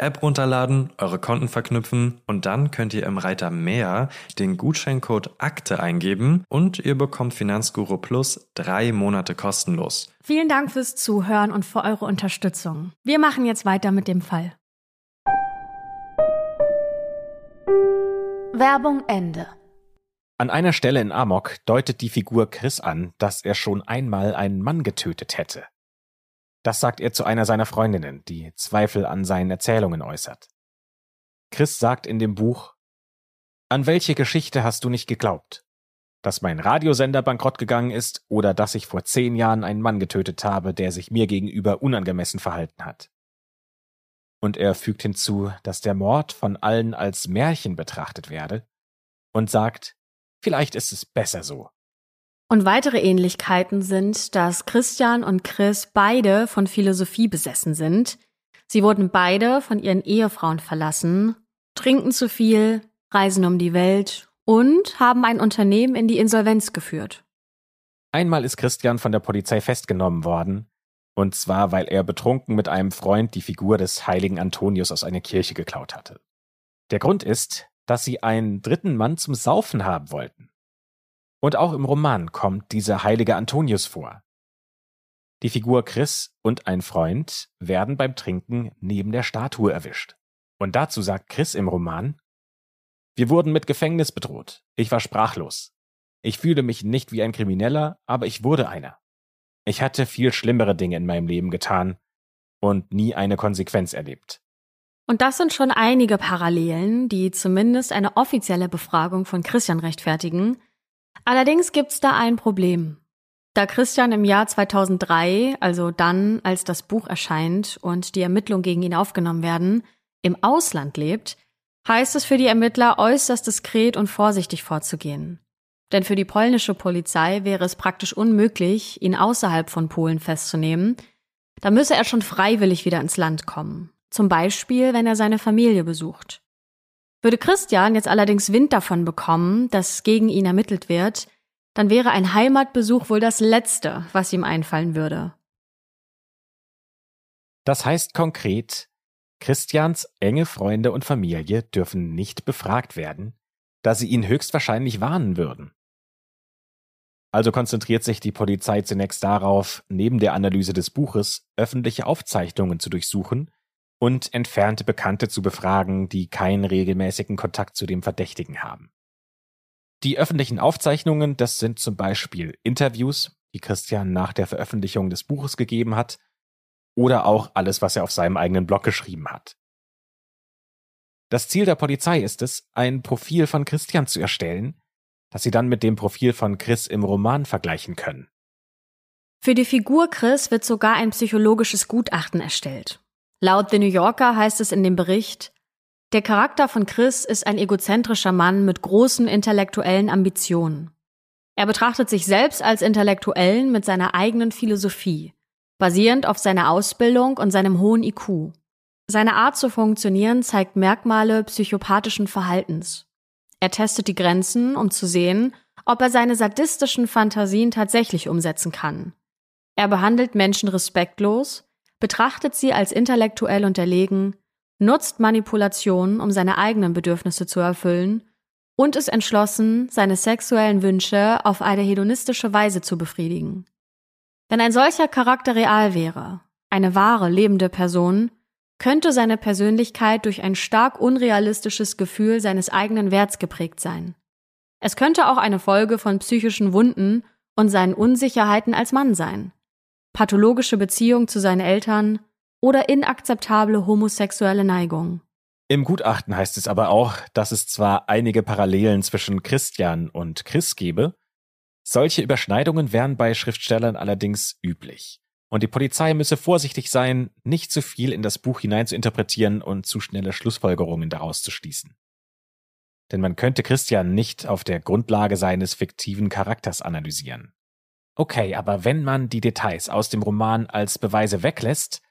App runterladen, eure Konten verknüpfen und dann könnt ihr im Reiter Mehr den Gutscheincode Akte eingeben und ihr bekommt Finanzguru Plus drei Monate kostenlos. Vielen Dank fürs Zuhören und für eure Unterstützung. Wir machen jetzt weiter mit dem Fall. Werbung Ende. An einer Stelle in Amok deutet die Figur Chris an, dass er schon einmal einen Mann getötet hätte. Das sagt er zu einer seiner Freundinnen, die Zweifel an seinen Erzählungen äußert. Chris sagt in dem Buch, An welche Geschichte hast du nicht geglaubt? Dass mein Radiosender bankrott gegangen ist oder dass ich vor zehn Jahren einen Mann getötet habe, der sich mir gegenüber unangemessen verhalten hat. und er fügt hinzu, dass der Mord von allen als Märchen betrachtet werde und sagt, vielleicht ist es besser so. Und weitere Ähnlichkeiten sind, dass Christian und Chris beide von Philosophie besessen sind. Sie wurden beide von ihren Ehefrauen verlassen, trinken zu viel, reisen um die Welt und haben ein Unternehmen in die Insolvenz geführt. Einmal ist Christian von der Polizei festgenommen worden, und zwar weil er betrunken mit einem Freund die Figur des heiligen Antonius aus einer Kirche geklaut hatte. Der Grund ist, dass sie einen dritten Mann zum Saufen haben wollten. Und auch im Roman kommt dieser heilige Antonius vor. Die Figur Chris und ein Freund werden beim Trinken neben der Statue erwischt. Und dazu sagt Chris im Roman, wir wurden mit Gefängnis bedroht. Ich war sprachlos. Ich fühle mich nicht wie ein Krimineller, aber ich wurde einer. Ich hatte viel schlimmere Dinge in meinem Leben getan und nie eine Konsequenz erlebt. Und das sind schon einige Parallelen, die zumindest eine offizielle Befragung von Christian rechtfertigen, Allerdings gibt's da ein Problem. Da Christian im Jahr 2003, also dann, als das Buch erscheint und die Ermittlungen gegen ihn aufgenommen werden, im Ausland lebt, heißt es für die Ermittler äußerst diskret und vorsichtig vorzugehen. Denn für die polnische Polizei wäre es praktisch unmöglich, ihn außerhalb von Polen festzunehmen. Da müsse er schon freiwillig wieder ins Land kommen. Zum Beispiel, wenn er seine Familie besucht. Würde Christian jetzt allerdings Wind davon bekommen, dass gegen ihn ermittelt wird, dann wäre ein Heimatbesuch wohl das Letzte, was ihm einfallen würde. Das heißt konkret, Christians enge Freunde und Familie dürfen nicht befragt werden, da sie ihn höchstwahrscheinlich warnen würden. Also konzentriert sich die Polizei zunächst darauf, neben der Analyse des Buches öffentliche Aufzeichnungen zu durchsuchen und entfernte Bekannte zu befragen, die keinen regelmäßigen Kontakt zu dem Verdächtigen haben. Die öffentlichen Aufzeichnungen, das sind zum Beispiel Interviews, die Christian nach der Veröffentlichung des Buches gegeben hat, oder auch alles, was er auf seinem eigenen Blog geschrieben hat. Das Ziel der Polizei ist es, ein Profil von Christian zu erstellen, das sie dann mit dem Profil von Chris im Roman vergleichen können. Für die Figur Chris wird sogar ein psychologisches Gutachten erstellt. Laut The New Yorker heißt es in dem Bericht, der Charakter von Chris ist ein egozentrischer Mann mit großen intellektuellen Ambitionen. Er betrachtet sich selbst als Intellektuellen mit seiner eigenen Philosophie, basierend auf seiner Ausbildung und seinem hohen IQ. Seine Art zu funktionieren zeigt Merkmale psychopathischen Verhaltens. Er testet die Grenzen, um zu sehen, ob er seine sadistischen Fantasien tatsächlich umsetzen kann. Er behandelt Menschen respektlos, betrachtet sie als intellektuell unterlegen, nutzt Manipulationen, um seine eigenen Bedürfnisse zu erfüllen und ist entschlossen, seine sexuellen Wünsche auf eine hedonistische Weise zu befriedigen. Wenn ein solcher Charakter real wäre, eine wahre, lebende Person, könnte seine Persönlichkeit durch ein stark unrealistisches Gefühl seines eigenen Werts geprägt sein. Es könnte auch eine Folge von psychischen Wunden und seinen Unsicherheiten als Mann sein pathologische Beziehung zu seinen Eltern oder inakzeptable homosexuelle Neigung. Im Gutachten heißt es aber auch, dass es zwar einige Parallelen zwischen Christian und Chris gebe, solche Überschneidungen wären bei Schriftstellern allerdings üblich. Und die Polizei müsse vorsichtig sein, nicht zu viel in das Buch hinein zu interpretieren und zu schnelle Schlussfolgerungen daraus zu schließen. Denn man könnte Christian nicht auf der Grundlage seines fiktiven Charakters analysieren. Okay, aber wenn man die Details aus dem Roman als Beweise weglässt,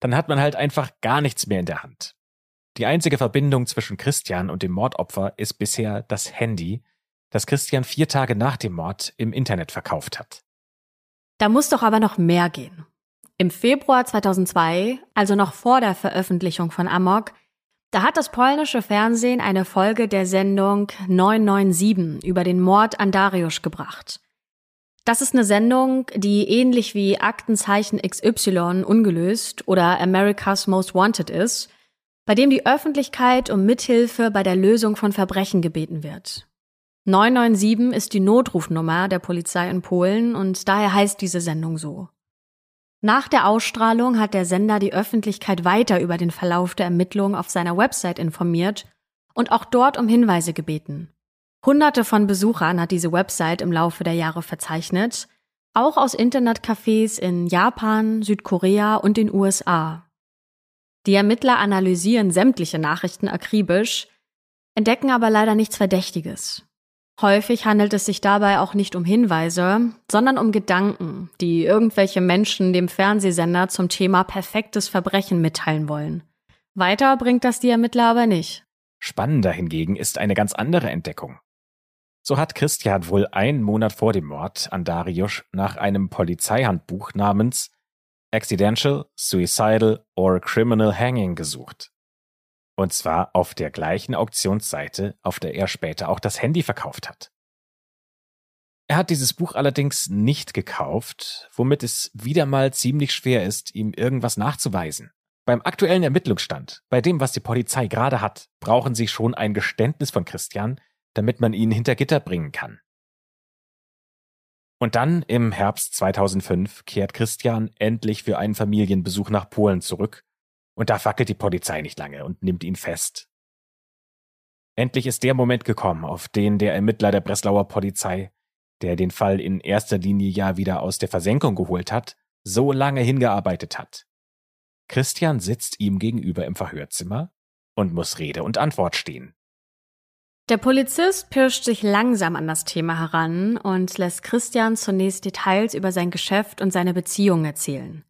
dann hat man halt einfach gar nichts mehr in der Hand. Die einzige Verbindung zwischen Christian und dem Mordopfer ist bisher das Handy, das Christian vier Tage nach dem Mord im Internet verkauft hat. Da muss doch aber noch mehr gehen. Im Februar 2002, also noch vor der Veröffentlichung von Amok, da hat das polnische Fernsehen eine Folge der Sendung 997 über den Mord an Dariusz gebracht. Das ist eine Sendung, die ähnlich wie Aktenzeichen XY ungelöst oder America's Most Wanted ist, bei dem die Öffentlichkeit um Mithilfe bei der Lösung von Verbrechen gebeten wird. 997 ist die Notrufnummer der Polizei in Polen und daher heißt diese Sendung so. Nach der Ausstrahlung hat der Sender die Öffentlichkeit weiter über den Verlauf der Ermittlungen auf seiner Website informiert und auch dort um Hinweise gebeten. Hunderte von Besuchern hat diese Website im Laufe der Jahre verzeichnet, auch aus Internetcafés in Japan, Südkorea und den USA. Die Ermittler analysieren sämtliche Nachrichten akribisch, entdecken aber leider nichts Verdächtiges. Häufig handelt es sich dabei auch nicht um Hinweise, sondern um Gedanken, die irgendwelche Menschen dem Fernsehsender zum Thema perfektes Verbrechen mitteilen wollen. Weiter bringt das die Ermittler aber nicht. Spannender hingegen ist eine ganz andere Entdeckung. So hat Christian wohl einen Monat vor dem Mord an Darius nach einem Polizeihandbuch namens Accidental, Suicidal or Criminal Hanging gesucht. Und zwar auf der gleichen Auktionsseite, auf der er später auch das Handy verkauft hat. Er hat dieses Buch allerdings nicht gekauft, womit es wieder mal ziemlich schwer ist, ihm irgendwas nachzuweisen. Beim aktuellen Ermittlungsstand, bei dem, was die Polizei gerade hat, brauchen sie schon ein Geständnis von Christian, damit man ihn hinter Gitter bringen kann. Und dann im Herbst 2005 kehrt Christian endlich für einen Familienbesuch nach Polen zurück und da fackelt die Polizei nicht lange und nimmt ihn fest. Endlich ist der Moment gekommen, auf den der Ermittler der Breslauer Polizei, der den Fall in erster Linie ja wieder aus der Versenkung geholt hat, so lange hingearbeitet hat. Christian sitzt ihm gegenüber im Verhörzimmer und muss Rede und Antwort stehen. Der Polizist pirscht sich langsam an das Thema heran und lässt Christian zunächst Details über sein Geschäft und seine Beziehung erzählen.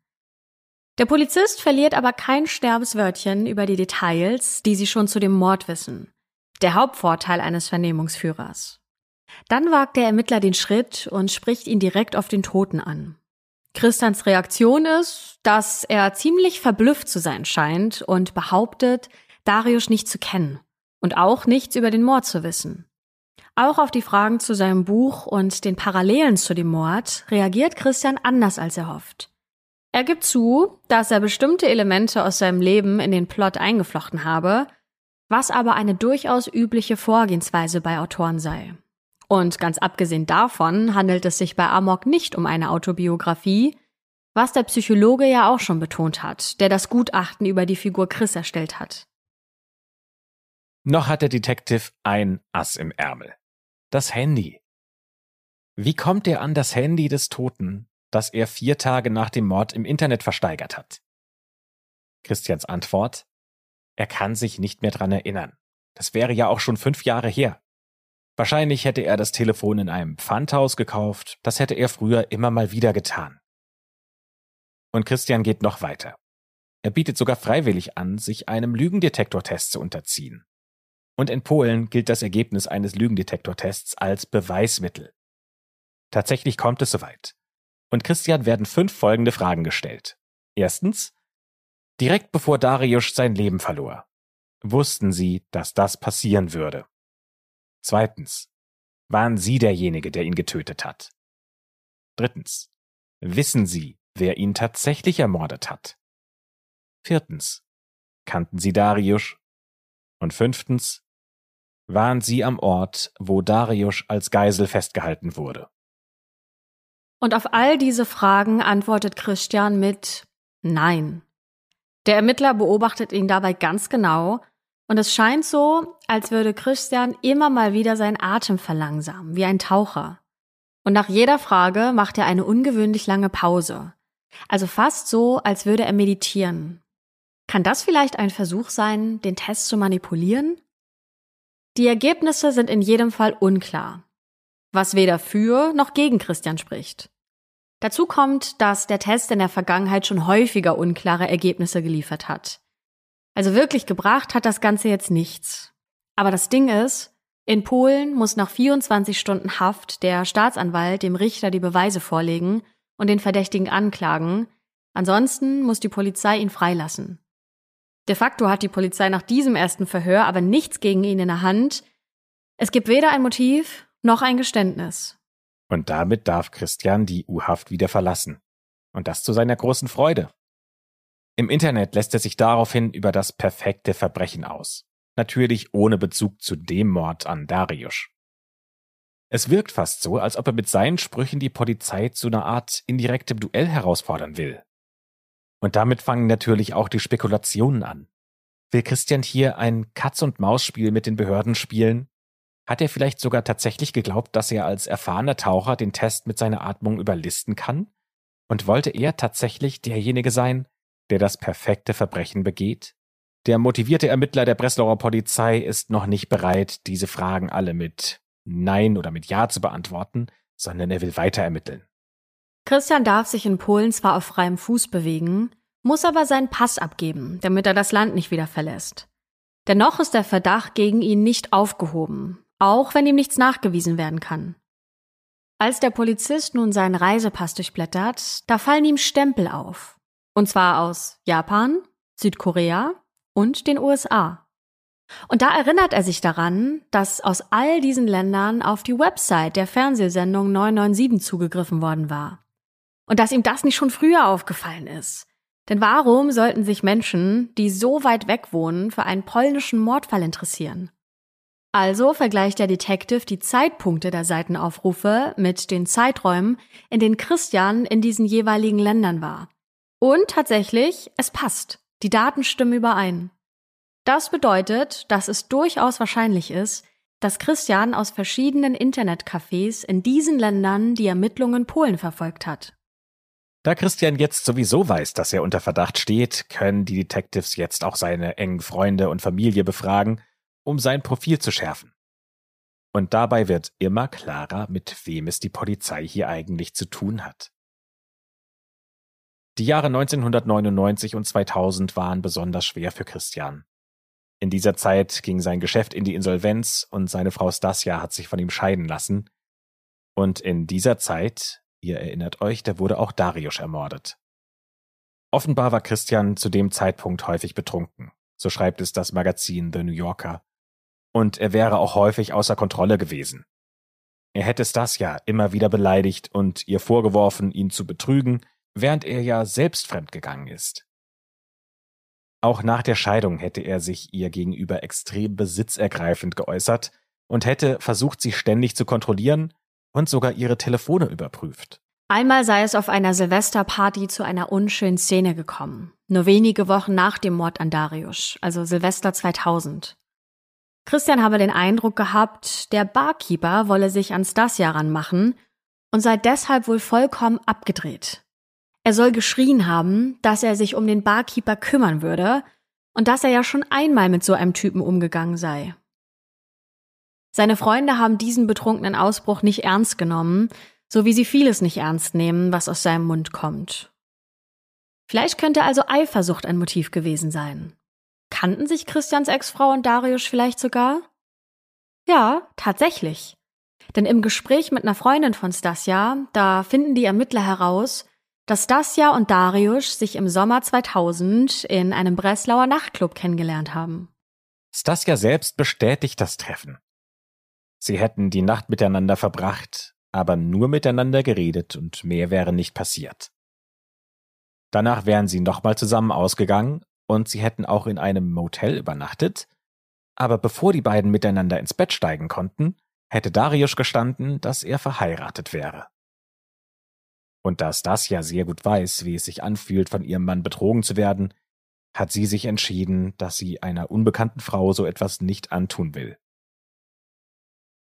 Der Polizist verliert aber kein Sterbeswörtchen über die Details, die sie schon zu dem Mord wissen. Der Hauptvorteil eines Vernehmungsführers. Dann wagt der Ermittler den Schritt und spricht ihn direkt auf den Toten an. Christians Reaktion ist, dass er ziemlich verblüfft zu sein scheint und behauptet, Darius nicht zu kennen und auch nichts über den Mord zu wissen. Auch auf die Fragen zu seinem Buch und den Parallelen zu dem Mord reagiert Christian anders als er hofft. Er gibt zu, dass er bestimmte Elemente aus seinem Leben in den Plot eingeflochten habe, was aber eine durchaus übliche Vorgehensweise bei Autoren sei. Und ganz abgesehen davon handelt es sich bei Amok nicht um eine Autobiografie, was der Psychologe ja auch schon betont hat, der das Gutachten über die Figur Chris erstellt hat. Noch hat der Detective ein Ass im Ärmel. Das Handy. Wie kommt er an das Handy des Toten, das er vier Tage nach dem Mord im Internet versteigert hat. Christians Antwort? Er kann sich nicht mehr dran erinnern. Das wäre ja auch schon fünf Jahre her. Wahrscheinlich hätte er das Telefon in einem Pfandhaus gekauft, das hätte er früher immer mal wieder getan. Und Christian geht noch weiter. Er bietet sogar freiwillig an, sich einem Lügendetektortest zu unterziehen. Und in Polen gilt das Ergebnis eines Lügendetektortests als Beweismittel. Tatsächlich kommt es soweit und Christian werden fünf folgende Fragen gestellt. Erstens, direkt bevor Darius sein Leben verlor, wussten Sie, dass das passieren würde? Zweitens, waren Sie derjenige, der ihn getötet hat? Drittens, wissen Sie, wer ihn tatsächlich ermordet hat? Viertens, kannten Sie Darius? Und fünftens, waren Sie am Ort, wo Darius als Geisel festgehalten wurde? Und auf all diese Fragen antwortet Christian mit Nein. Der Ermittler beobachtet ihn dabei ganz genau und es scheint so, als würde Christian immer mal wieder seinen Atem verlangsamen, wie ein Taucher. Und nach jeder Frage macht er eine ungewöhnlich lange Pause. Also fast so, als würde er meditieren. Kann das vielleicht ein Versuch sein, den Test zu manipulieren? Die Ergebnisse sind in jedem Fall unklar, was weder für noch gegen Christian spricht. Dazu kommt, dass der Test in der Vergangenheit schon häufiger unklare Ergebnisse geliefert hat. Also wirklich gebracht hat das Ganze jetzt nichts. Aber das Ding ist, in Polen muss nach 24 Stunden Haft der Staatsanwalt dem Richter die Beweise vorlegen und den Verdächtigen anklagen. Ansonsten muss die Polizei ihn freilassen. De facto hat die Polizei nach diesem ersten Verhör aber nichts gegen ihn in der Hand. Es gibt weder ein Motiv noch ein Geständnis. Und damit darf Christian die U-Haft wieder verlassen. Und das zu seiner großen Freude. Im Internet lässt er sich daraufhin über das perfekte Verbrechen aus. Natürlich ohne Bezug zu dem Mord an Darius. Es wirkt fast so, als ob er mit seinen Sprüchen die Polizei zu einer Art indirektem Duell herausfordern will. Und damit fangen natürlich auch die Spekulationen an. Will Christian hier ein Katz-und-Maus-Spiel mit den Behörden spielen? Hat er vielleicht sogar tatsächlich geglaubt, dass er als erfahrener Taucher den Test mit seiner Atmung überlisten kann? Und wollte er tatsächlich derjenige sein, der das perfekte Verbrechen begeht? Der motivierte Ermittler der Breslauer Polizei ist noch nicht bereit, diese Fragen alle mit Nein oder mit Ja zu beantworten, sondern er will weiter ermitteln. Christian darf sich in Polen zwar auf freiem Fuß bewegen, muss aber seinen Pass abgeben, damit er das Land nicht wieder verlässt. Dennoch ist der Verdacht gegen ihn nicht aufgehoben, auch wenn ihm nichts nachgewiesen werden kann. Als der Polizist nun seinen Reisepass durchblättert, da fallen ihm Stempel auf. Und zwar aus Japan, Südkorea und den USA. Und da erinnert er sich daran, dass aus all diesen Ländern auf die Website der Fernsehsendung 997 zugegriffen worden war. Und dass ihm das nicht schon früher aufgefallen ist. Denn warum sollten sich Menschen, die so weit weg wohnen, für einen polnischen Mordfall interessieren? Also vergleicht der Detective die Zeitpunkte der Seitenaufrufe mit den Zeiträumen, in denen Christian in diesen jeweiligen Ländern war. Und tatsächlich, es passt. Die Daten stimmen überein. Das bedeutet, dass es durchaus wahrscheinlich ist, dass Christian aus verschiedenen Internetcafés in diesen Ländern die Ermittlungen Polen verfolgt hat. Da Christian jetzt sowieso weiß, dass er unter Verdacht steht, können die Detectives jetzt auch seine engen Freunde und Familie befragen, um sein Profil zu schärfen. Und dabei wird immer klarer, mit wem es die Polizei hier eigentlich zu tun hat. Die Jahre 1999 und 2000 waren besonders schwer für Christian. In dieser Zeit ging sein Geschäft in die Insolvenz und seine Frau Stasia hat sich von ihm scheiden lassen. Und in dieser Zeit, ihr erinnert euch, da wurde auch Darius ermordet. Offenbar war Christian zu dem Zeitpunkt häufig betrunken, so schreibt es das Magazin The New Yorker. Und er wäre auch häufig außer Kontrolle gewesen. Er hätte Stasia immer wieder beleidigt und ihr vorgeworfen, ihn zu betrügen, während er ja selbst fremdgegangen ist. Auch nach der Scheidung hätte er sich ihr gegenüber extrem besitzergreifend geäußert und hätte versucht, sie ständig zu kontrollieren und sogar ihre Telefone überprüft. Einmal sei es auf einer Silvesterparty zu einer unschönen Szene gekommen. Nur wenige Wochen nach dem Mord an Darius, also Silvester 2000. Christian habe den Eindruck gehabt, der Barkeeper wolle sich an Stasia ranmachen und sei deshalb wohl vollkommen abgedreht. Er soll geschrien haben, dass er sich um den Barkeeper kümmern würde und dass er ja schon einmal mit so einem Typen umgegangen sei. Seine Freunde haben diesen betrunkenen Ausbruch nicht ernst genommen, so wie sie vieles nicht ernst nehmen, was aus seinem Mund kommt. Vielleicht könnte also Eifersucht ein Motiv gewesen sein. Kannten sich Christians Ex-Frau und Darius vielleicht sogar? Ja, tatsächlich. Denn im Gespräch mit einer Freundin von Stasia, da finden die Ermittler heraus, dass Stasia und Darius sich im Sommer 2000 in einem Breslauer Nachtclub kennengelernt haben. Stasia selbst bestätigt das Treffen. Sie hätten die Nacht miteinander verbracht, aber nur miteinander geredet und mehr wäre nicht passiert. Danach wären sie nochmal zusammen ausgegangen und sie hätten auch in einem Motel übernachtet, aber bevor die beiden miteinander ins Bett steigen konnten, hätte Darius gestanden, dass er verheiratet wäre. Und da Stasia sehr gut weiß, wie es sich anfühlt, von ihrem Mann betrogen zu werden, hat sie sich entschieden, dass sie einer unbekannten Frau so etwas nicht antun will.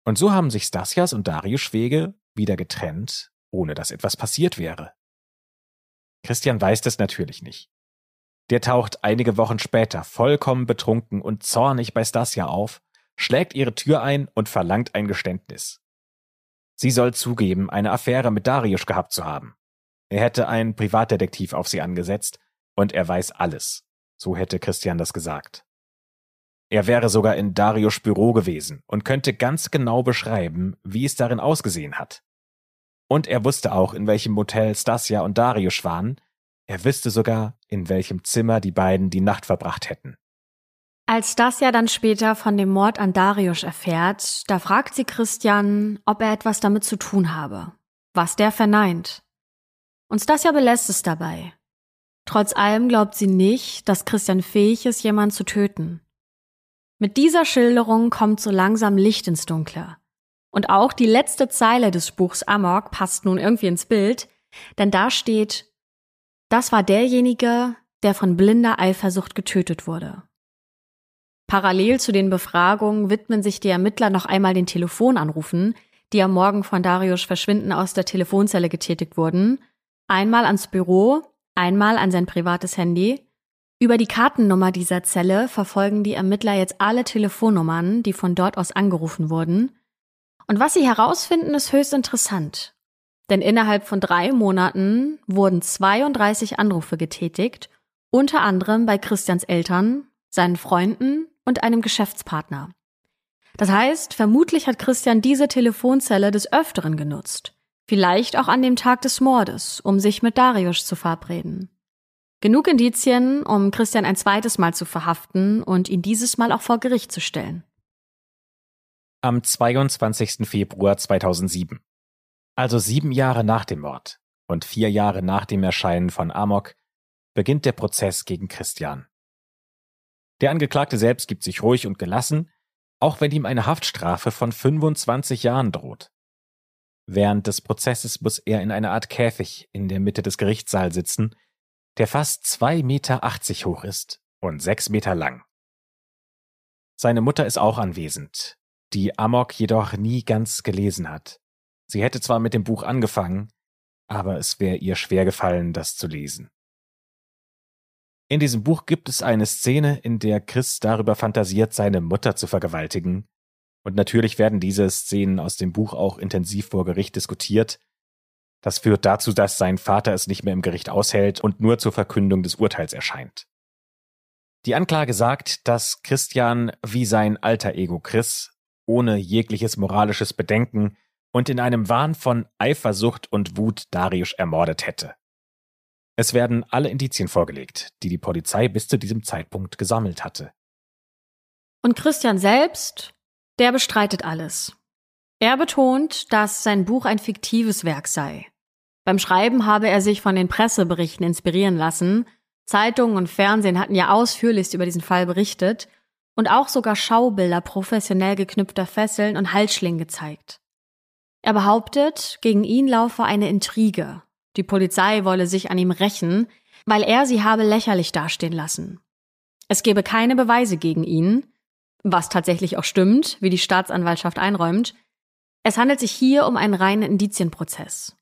Und so haben sich Stasias und Darius Wege wieder getrennt, ohne dass etwas passiert wäre. Christian weiß das natürlich nicht. Der taucht einige Wochen später vollkommen betrunken und zornig bei Stasia auf, schlägt ihre Tür ein und verlangt ein Geständnis. Sie soll zugeben, eine Affäre mit Darius gehabt zu haben. Er hätte einen Privatdetektiv auf sie angesetzt und er weiß alles. So hätte Christian das gesagt. Er wäre sogar in Darius Büro gewesen und könnte ganz genau beschreiben, wie es darin ausgesehen hat. Und er wusste auch, in welchem Motel Stasia und Darius waren. Er wüsste sogar, in welchem Zimmer die beiden die Nacht verbracht hätten. Als Stasia dann später von dem Mord an Darius erfährt, da fragt sie Christian, ob er etwas damit zu tun habe. Was der verneint. Und Stasia belässt es dabei. Trotz allem glaubt sie nicht, dass Christian fähig ist, jemanden zu töten. Mit dieser Schilderung kommt so langsam Licht ins Dunkle. Und auch die letzte Zeile des Buchs Amok passt nun irgendwie ins Bild, denn da steht, das war derjenige, der von blinder Eifersucht getötet wurde. Parallel zu den Befragungen widmen sich die Ermittler noch einmal den Telefonanrufen, die am Morgen von Darius Verschwinden aus der Telefonzelle getätigt wurden, einmal ans Büro Einmal an sein privates Handy. Über die Kartennummer dieser Zelle verfolgen die Ermittler jetzt alle Telefonnummern, die von dort aus angerufen wurden. Und was sie herausfinden, ist höchst interessant. Denn innerhalb von drei Monaten wurden 32 Anrufe getätigt, unter anderem bei Christians Eltern, seinen Freunden und einem Geschäftspartner. Das heißt, vermutlich hat Christian diese Telefonzelle des Öfteren genutzt. Vielleicht auch an dem Tag des Mordes, um sich mit Darius zu verabreden. Genug Indizien, um Christian ein zweites Mal zu verhaften und ihn dieses Mal auch vor Gericht zu stellen. Am 22. Februar 2007, also sieben Jahre nach dem Mord und vier Jahre nach dem Erscheinen von Amok, beginnt der Prozess gegen Christian. Der Angeklagte selbst gibt sich ruhig und gelassen, auch wenn ihm eine Haftstrafe von 25 Jahren droht. Während des Prozesses muss er in einer Art Käfig in der Mitte des Gerichtssaals sitzen, der fast zwei Meter achtzig hoch ist und sechs Meter lang. Seine Mutter ist auch anwesend, die Amok jedoch nie ganz gelesen hat. Sie hätte zwar mit dem Buch angefangen, aber es wäre ihr schwer gefallen, das zu lesen. In diesem Buch gibt es eine Szene, in der Chris darüber fantasiert, seine Mutter zu vergewaltigen. Und natürlich werden diese Szenen aus dem Buch auch intensiv vor Gericht diskutiert. Das führt dazu, dass sein Vater es nicht mehr im Gericht aushält und nur zur Verkündung des Urteils erscheint. Die Anklage sagt, dass Christian wie sein alter Ego Chris ohne jegliches moralisches Bedenken und in einem Wahn von Eifersucht und Wut Darius ermordet hätte. Es werden alle Indizien vorgelegt, die die Polizei bis zu diesem Zeitpunkt gesammelt hatte. Und Christian selbst, der bestreitet alles. Er betont, dass sein Buch ein fiktives Werk sei. Beim Schreiben habe er sich von den Presseberichten inspirieren lassen. Zeitungen und Fernsehen hatten ja ausführlichst über diesen Fall berichtet und auch sogar Schaubilder professionell geknüpfter Fesseln und Halsschlingen gezeigt. Er behauptet, gegen ihn laufe eine Intrige, die Polizei wolle sich an ihm rächen, weil er sie habe lächerlich dastehen lassen. Es gebe keine Beweise gegen ihn, was tatsächlich auch stimmt, wie die Staatsanwaltschaft einräumt. Es handelt sich hier um einen reinen Indizienprozess.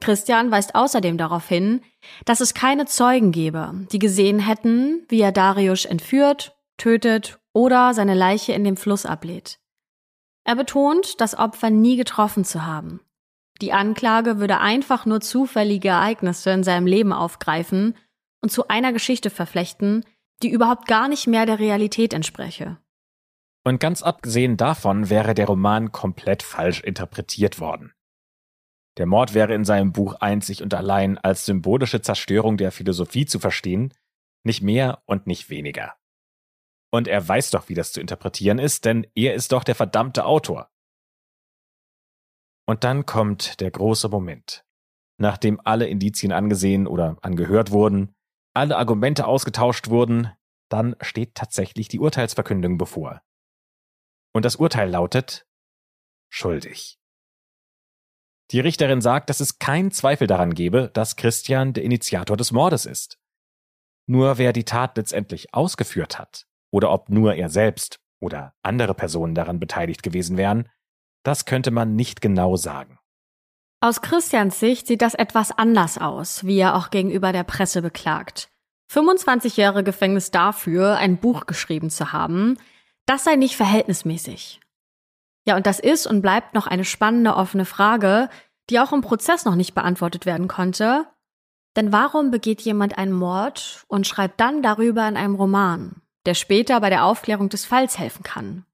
Christian weist außerdem darauf hin, dass es keine Zeugen gebe, die gesehen hätten, wie er Darius entführt, tötet oder seine Leiche in dem Fluss ablädt. Er betont, das Opfer nie getroffen zu haben. Die Anklage würde einfach nur zufällige Ereignisse in seinem Leben aufgreifen und zu einer Geschichte verflechten, die überhaupt gar nicht mehr der Realität entspreche. Und ganz abgesehen davon wäre der Roman komplett falsch interpretiert worden. Der Mord wäre in seinem Buch einzig und allein als symbolische Zerstörung der Philosophie zu verstehen, nicht mehr und nicht weniger. Und er weiß doch, wie das zu interpretieren ist, denn er ist doch der verdammte Autor. Und dann kommt der große Moment. Nachdem alle Indizien angesehen oder angehört wurden, alle Argumente ausgetauscht wurden, dann steht tatsächlich die Urteilsverkündung bevor. Und das Urteil lautet schuldig. Die Richterin sagt, dass es keinen Zweifel daran gebe, dass Christian der Initiator des Mordes ist. Nur wer die Tat letztendlich ausgeführt hat, oder ob nur er selbst oder andere Personen daran beteiligt gewesen wären, das könnte man nicht genau sagen. Aus Christians Sicht sieht das etwas anders aus, wie er auch gegenüber der Presse beklagt. 25 Jahre Gefängnis dafür, ein Buch geschrieben zu haben, das sei nicht verhältnismäßig. Ja, und das ist und bleibt noch eine spannende offene Frage, die auch im Prozess noch nicht beantwortet werden konnte. Denn warum begeht jemand einen Mord und schreibt dann darüber in einem Roman, der später bei der Aufklärung des Falls helfen kann?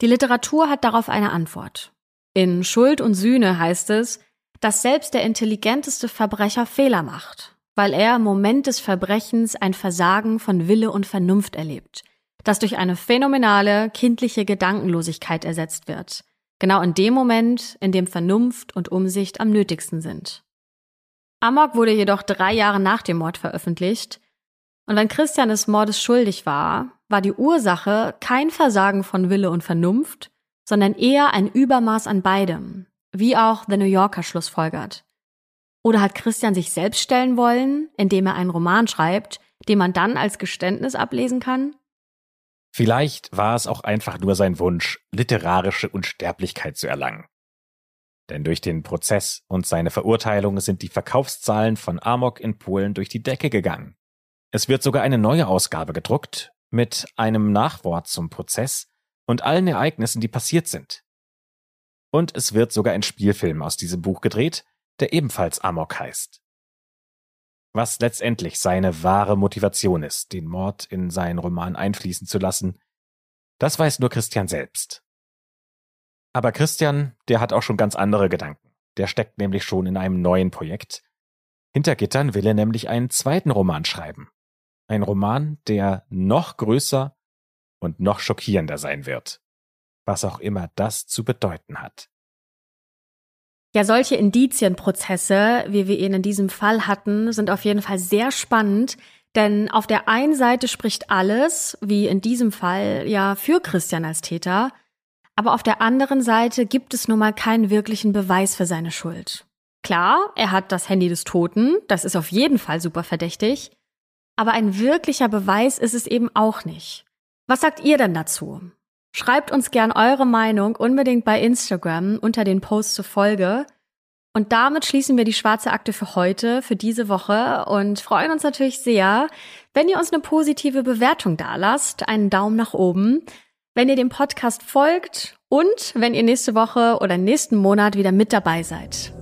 Die Literatur hat darauf eine Antwort. In Schuld und Sühne heißt es, dass selbst der intelligenteste Verbrecher Fehler macht, weil er im Moment des Verbrechens ein Versagen von Wille und Vernunft erlebt, das durch eine phänomenale kindliche Gedankenlosigkeit ersetzt wird, genau in dem Moment, in dem Vernunft und Umsicht am nötigsten sind. Amok wurde jedoch drei Jahre nach dem Mord veröffentlicht, und wenn Christian des Mordes schuldig war, war die Ursache kein Versagen von Wille und Vernunft, sondern eher ein Übermaß an beidem, wie auch The New Yorker schlussfolgert. Oder hat Christian sich selbst stellen wollen, indem er einen Roman schreibt, den man dann als Geständnis ablesen kann? Vielleicht war es auch einfach nur sein Wunsch, literarische Unsterblichkeit zu erlangen. Denn durch den Prozess und seine Verurteilung sind die Verkaufszahlen von Amok in Polen durch die Decke gegangen. Es wird sogar eine neue Ausgabe gedruckt mit einem Nachwort zum Prozess und allen Ereignissen, die passiert sind. Und es wird sogar ein Spielfilm aus diesem Buch gedreht, der ebenfalls Amok heißt. Was letztendlich seine wahre Motivation ist, den Mord in seinen Roman einfließen zu lassen, das weiß nur Christian selbst. Aber Christian, der hat auch schon ganz andere Gedanken. Der steckt nämlich schon in einem neuen Projekt. Hinter Gittern will er nämlich einen zweiten Roman schreiben. Ein Roman, der noch größer und noch schockierender sein wird. Was auch immer das zu bedeuten hat. Ja, solche Indizienprozesse, wie wir ihn in diesem Fall hatten, sind auf jeden Fall sehr spannend, denn auf der einen Seite spricht alles, wie in diesem Fall, ja, für Christian als Täter, aber auf der anderen Seite gibt es nun mal keinen wirklichen Beweis für seine Schuld. Klar, er hat das Handy des Toten, das ist auf jeden Fall super verdächtig, aber ein wirklicher Beweis ist es eben auch nicht. Was sagt ihr denn dazu? Schreibt uns gern eure Meinung unbedingt bei Instagram unter den Posts zur Folge. Und damit schließen wir die schwarze Akte für heute, für diese Woche und freuen uns natürlich sehr, wenn ihr uns eine positive Bewertung dalasst, einen Daumen nach oben, wenn ihr dem Podcast folgt und wenn ihr nächste Woche oder nächsten Monat wieder mit dabei seid.